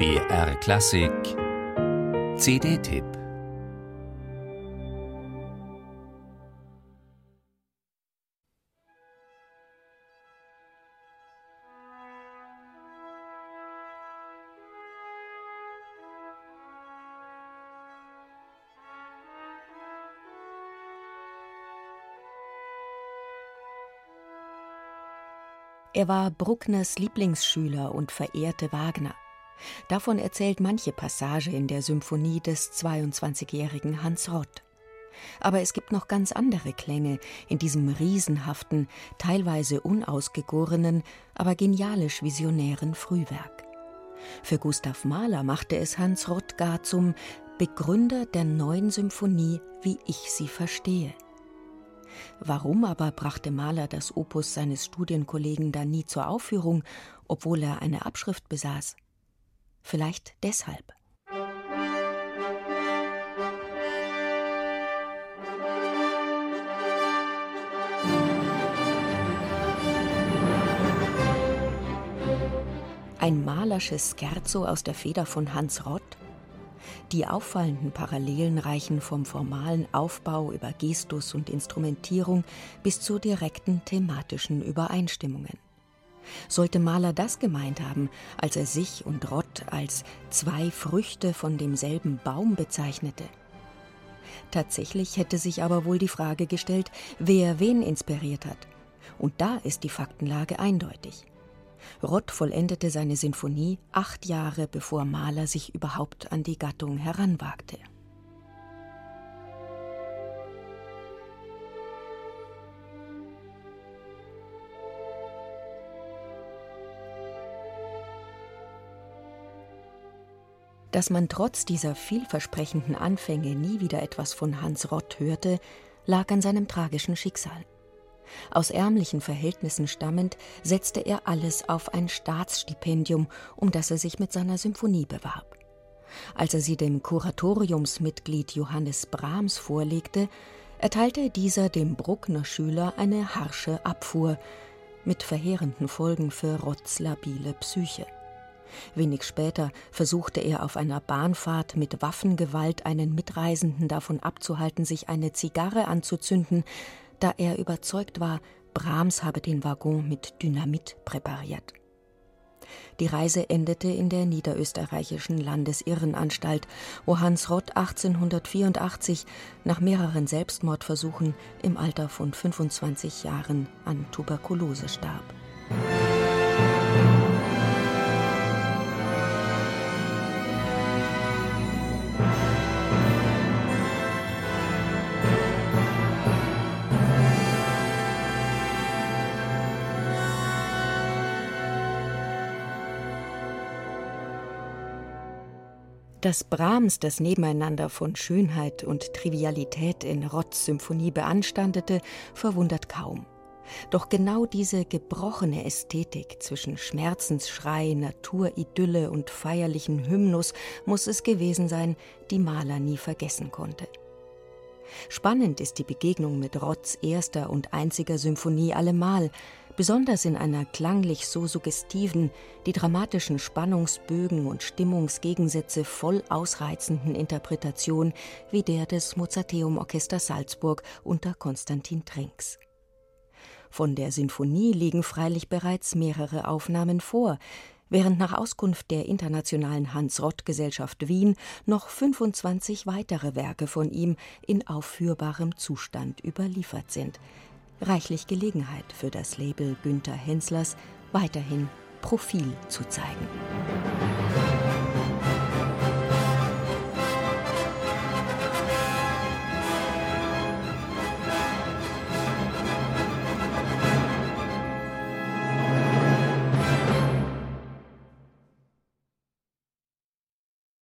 BR Klassik CD-Tipp Er war Bruckners Lieblingsschüler und verehrte Wagner. Davon erzählt manche Passage in der Symphonie des 22-jährigen Hans Rott. Aber es gibt noch ganz andere Klänge in diesem riesenhaften, teilweise unausgegorenen, aber genialisch visionären Frühwerk. Für Gustav Mahler machte es Hans Rott gar zum Begründer der neuen Symphonie, wie ich sie verstehe. Warum aber brachte Mahler das Opus seines Studienkollegen dann nie zur Aufführung, obwohl er eine Abschrift besaß? Vielleicht deshalb. Ein malersches Scherzo aus der Feder von Hans Rott? Die auffallenden Parallelen reichen vom formalen Aufbau über Gestus und Instrumentierung bis zu direkten thematischen Übereinstimmungen. Sollte Mahler das gemeint haben, als er sich und Rott als zwei Früchte von demselben Baum bezeichnete? Tatsächlich hätte sich aber wohl die Frage gestellt, wer wen inspiriert hat. Und da ist die Faktenlage eindeutig. Rott vollendete seine Sinfonie acht Jahre bevor Mahler sich überhaupt an die Gattung heranwagte. Dass man trotz dieser vielversprechenden Anfänge nie wieder etwas von Hans Rott hörte, lag an seinem tragischen Schicksal. Aus ärmlichen Verhältnissen stammend, setzte er alles auf ein Staatsstipendium, um das er sich mit seiner Symphonie bewarb. Als er sie dem Kuratoriumsmitglied Johannes Brahms vorlegte, erteilte dieser dem Bruckner Schüler eine harsche Abfuhr, mit verheerenden Folgen für Rotts labile Psyche. Wenig später versuchte er auf einer Bahnfahrt mit Waffengewalt einen Mitreisenden davon abzuhalten, sich eine Zigarre anzuzünden, da er überzeugt war, Brahms habe den Waggon mit Dynamit präpariert. Die Reise endete in der niederösterreichischen Landesirrenanstalt, wo Hans Rott 1884 nach mehreren Selbstmordversuchen im Alter von 25 Jahren an Tuberkulose starb. Dass Brahms das Nebeneinander von Schönheit und Trivialität in Rotts Symphonie beanstandete, verwundert kaum. Doch genau diese gebrochene Ästhetik zwischen Schmerzensschrei, Naturidylle und feierlichen Hymnus muss es gewesen sein, die Maler nie vergessen konnte. Spannend ist die Begegnung mit Rotts erster und einziger Symphonie allemal, besonders in einer klanglich so suggestiven, die dramatischen Spannungsbögen und Stimmungsgegensätze voll ausreizenden Interpretation wie der des Mozarteum Orchester Salzburg unter Konstantin Trinks. Von der Sinfonie liegen freilich bereits mehrere Aufnahmen vor, während nach Auskunft der Internationalen Hans-Rott-Gesellschaft Wien noch 25 weitere Werke von ihm in aufführbarem Zustand überliefert sind – reichlich Gelegenheit für das Label Günther Henslers, weiterhin Profil zu zeigen.